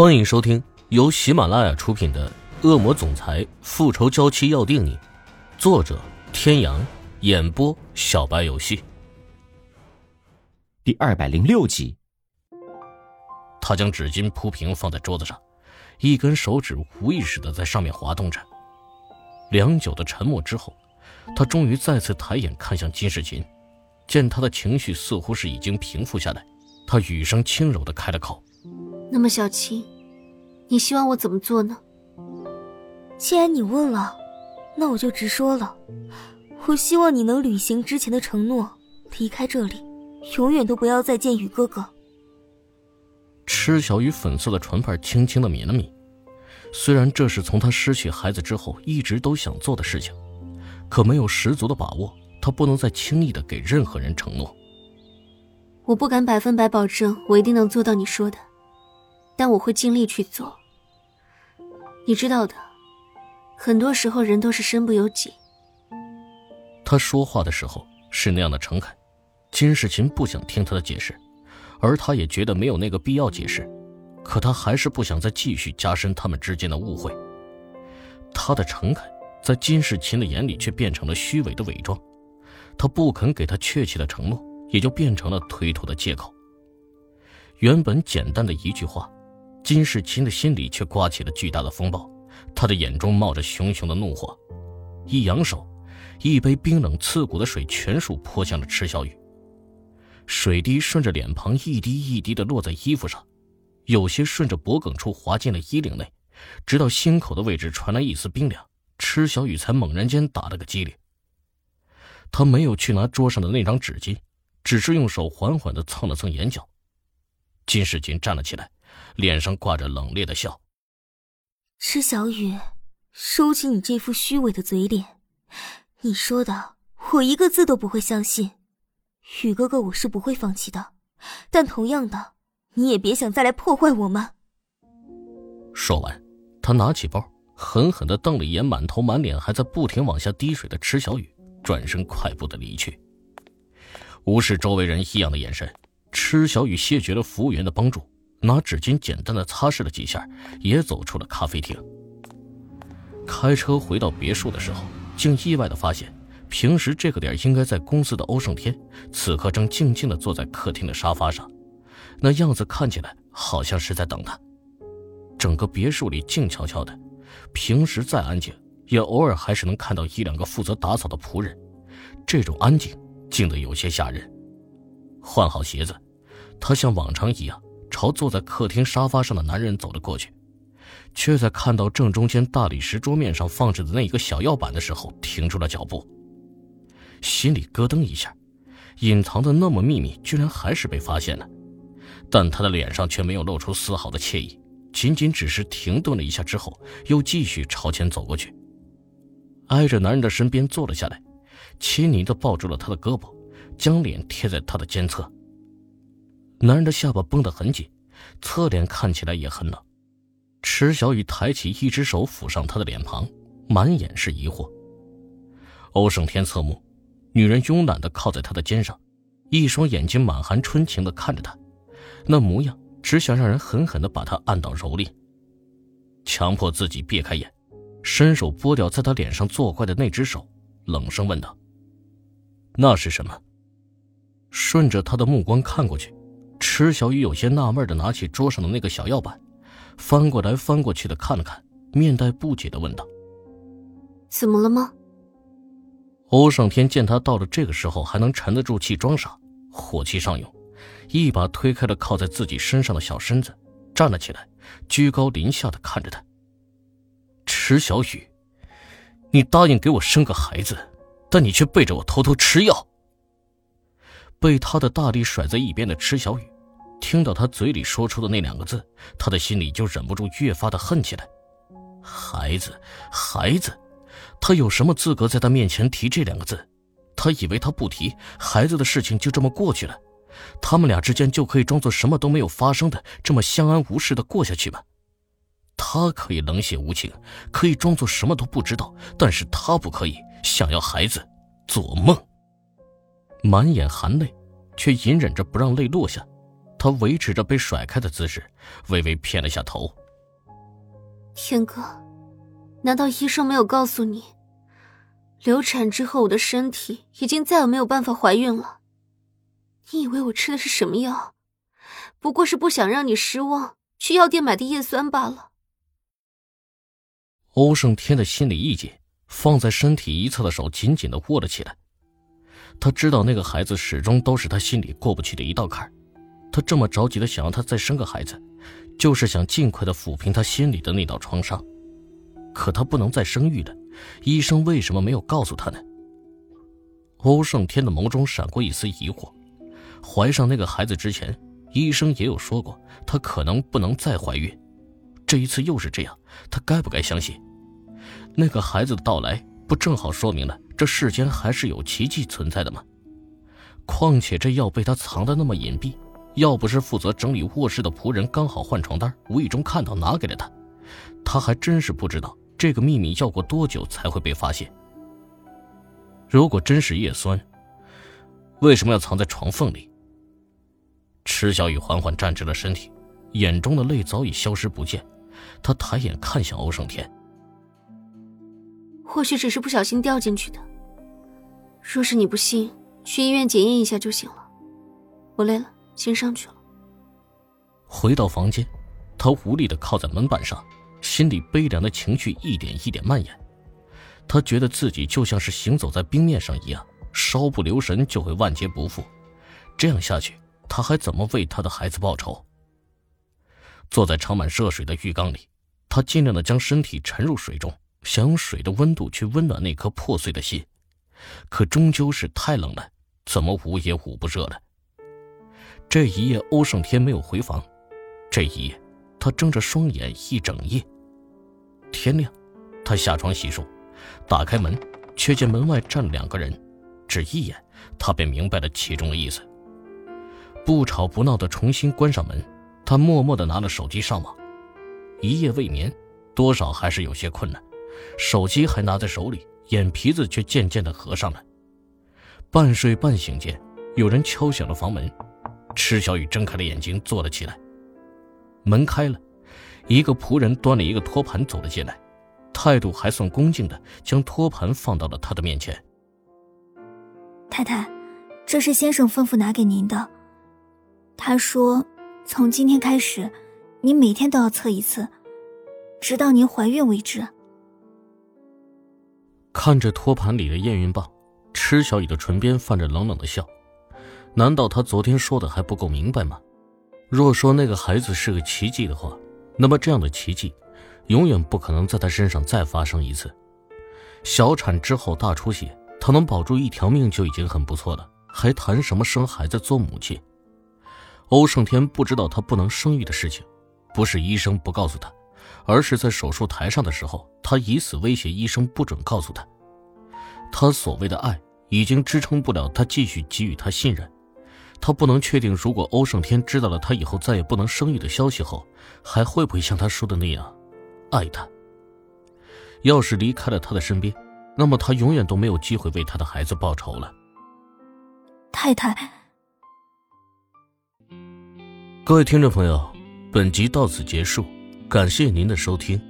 欢迎收听由喜马拉雅出品的《恶魔总裁复仇娇妻要定你》，作者：天阳，演播：小白游戏。第二百零六集。他将纸巾铺平放在桌子上，一根手指无意识的在上面滑动着。良久的沉默之后，他终于再次抬眼看向金世琴，见他的情绪似乎是已经平复下来，他语声轻柔的开了口。那么，小青，你希望我怎么做呢？既然你问了，那我就直说了。我希望你能履行之前的承诺，离开这里，永远都不要再见雨哥哥。池小雨粉色的唇瓣轻轻的抿了抿，虽然这是从她失去孩子之后一直都想做的事情，可没有十足的把握，她不能再轻易的给任何人承诺。我不敢百分百保证我一定能做到你说的。但我会尽力去做。你知道的，很多时候人都是身不由己。他说话的时候是那样的诚恳，金世琴不想听他的解释，而他也觉得没有那个必要解释，可他还是不想再继续加深他们之间的误会。他的诚恳在金世琴的眼里却变成了虚伪的伪装，他不肯给他确切的承诺，也就变成了推脱的借口。原本简单的一句话。金世清的心里却刮起了巨大的风暴，他的眼中冒着熊熊的怒火，一扬手，一杯冰冷刺骨的水全数泼向了池小雨。水滴顺着脸庞一滴一滴的落在衣服上，有些顺着脖颈处滑进了衣领内，直到心口的位置传来一丝冰凉，池小雨才猛然间打了个激灵。他没有去拿桌上的那张纸巾，只是用手缓缓的蹭了蹭眼角。金世清站了起来。脸上挂着冷冽的笑。池小雨，收起你这副虚伪的嘴脸。你说的，我一个字都不会相信。雨哥哥，我是不会放弃的，但同样的，你也别想再来破坏我们。说完，他拿起包，狠狠的瞪了一眼满头满脸还在不停往下滴水的池小雨，转身快步的离去。无视周围人异样的眼神，池小雨谢绝了服务员的帮助。拿纸巾简单的擦拭了几下，也走出了咖啡厅。开车回到别墅的时候，竟意外的发现，平时这个点应该在公司的欧胜天，此刻正静静的坐在客厅的沙发上，那样子看起来好像是在等他。整个别墅里静悄悄的，平时再安静，也偶尔还是能看到一两个负责打扫的仆人。这种安静，静得有些吓人。换好鞋子，他像往常一样。朝坐在客厅沙发上的男人走了过去，却在看到正中间大理石桌面上放着的那一个小药板的时候停住了脚步，心里咯噔一下，隐藏的那么秘密居然还是被发现了，但他的脸上却没有露出丝毫的惬意，仅仅只是停顿了一下之后，又继续朝前走过去，挨着男人的身边坐了下来，亲昵的抱住了他的胳膊，将脸贴在他的肩侧。男人的下巴绷得很紧，侧脸看起来也很冷。池小雨抬起一只手抚上他的脸庞，满眼是疑惑。欧胜天侧目，女人慵懒地靠在他的肩上，一双眼睛满含春情地看着他，那模样只想让人狠狠地把他按到蹂躏。强迫自己别开眼，伸手拨掉在他脸上作怪的那只手，冷声问道：“那是什么？”顺着他的目光看过去。池小雨有些纳闷的拿起桌上的那个小药板，翻过来翻过去的看了看，面带不解的问道：“怎么了吗？”欧胜天见他到了这个时候还能沉得住气装傻，火气上涌，一把推开了靠在自己身上的小身子，站了起来，居高临下的看着他：“池小雨，你答应给我生个孩子，但你却背着我偷偷吃药。”被他的大力甩在一边的池小雨，听到他嘴里说出的那两个字，他的心里就忍不住越发的恨起来。孩子，孩子，他有什么资格在他面前提这两个字？他以为他不提孩子的事情就这么过去了，他们俩之间就可以装作什么都没有发生的这么相安无事的过下去吗？他可以冷血无情，可以装作什么都不知道，但是他不可以想要孩子，做梦。满眼含泪，却隐忍着不让泪落下，他维持着被甩开的姿势，微微偏了下头。天哥，难道医生没有告诉你，流产之后我的身体已经再也没有办法怀孕了？你以为我吃的是什么药？不过是不想让你失望，去药店买的叶酸罢了。欧胜天的心里一紧，放在身体一侧的手紧紧的握了起来。他知道那个孩子始终都是他心里过不去的一道坎他这么着急的想要他再生个孩子，就是想尽快的抚平他心里的那道创伤。可他不能再生育了，医生为什么没有告诉他呢？欧胜天的眸中闪过一丝疑惑。怀上那个孩子之前，医生也有说过，她可能不能再怀孕。这一次又是这样，他该不该相信？那个孩子的到来，不正好说明了这世间还是有奇迹存在的吗？况且这药被他藏得那么隐蔽，要不是负责整理卧室的仆人刚好换床单，无意中看到拿给了他，他还真是不知道这个秘密要过多久才会被发现。如果真是叶酸，为什么要藏在床缝里？池小雨缓缓站直了身体，眼中的泪早已消失不见。他抬眼看向欧胜天，或许只是不小心掉进去的。若是你不信，去医院检验一下就行了。我累了，先上去了。回到房间，他无力的靠在门板上，心里悲凉的情绪一点一点蔓延。他觉得自己就像是行走在冰面上一样，稍不留神就会万劫不复。这样下去。他还怎么为他的孩子报仇？坐在盛满热水的浴缸里，他尽量的将身体沉入水中，想用水的温度去温暖那颗破碎的心，可终究是太冷了，怎么捂也捂不热了。这一夜，欧胜天没有回房。这一夜，他睁着双眼一整夜。天亮，他下床洗漱，打开门，却见门外站了两个人，只一眼，他便明白了其中的意思。不吵不闹的重新关上门，他默默的拿了手机上网。一夜未眠，多少还是有些困难。手机还拿在手里，眼皮子却渐渐的合上了。半睡半醒间，有人敲响了房门。池小雨睁开了眼睛，坐了起来。门开了，一个仆人端了一个托盘走了进来，态度还算恭敬的将托盘放到了他的面前。太太，这是先生吩咐拿给您的。他说：“从今天开始，您每天都要测一次，直到您怀孕为止。”看着托盘里的验孕棒，池小雨的唇边泛着冷冷的笑。难道他昨天说的还不够明白吗？若说那个孩子是个奇迹的话，那么这样的奇迹，永远不可能在他身上再发生一次。小产之后大出血，他能保住一条命就已经很不错了，还谈什么生孩子做母亲？欧胜天不知道他不能生育的事情，不是医生不告诉他，而是在手术台上的时候，他以死威胁医生不准告诉他。他所谓的爱已经支撑不了他继续给予他信任，他不能确定，如果欧胜天知道了他以后再也不能生育的消息后，还会不会像他说的那样爱他。要是离开了他的身边，那么他永远都没有机会为他的孩子报仇了。太太。各位听众朋友，本集到此结束，感谢您的收听。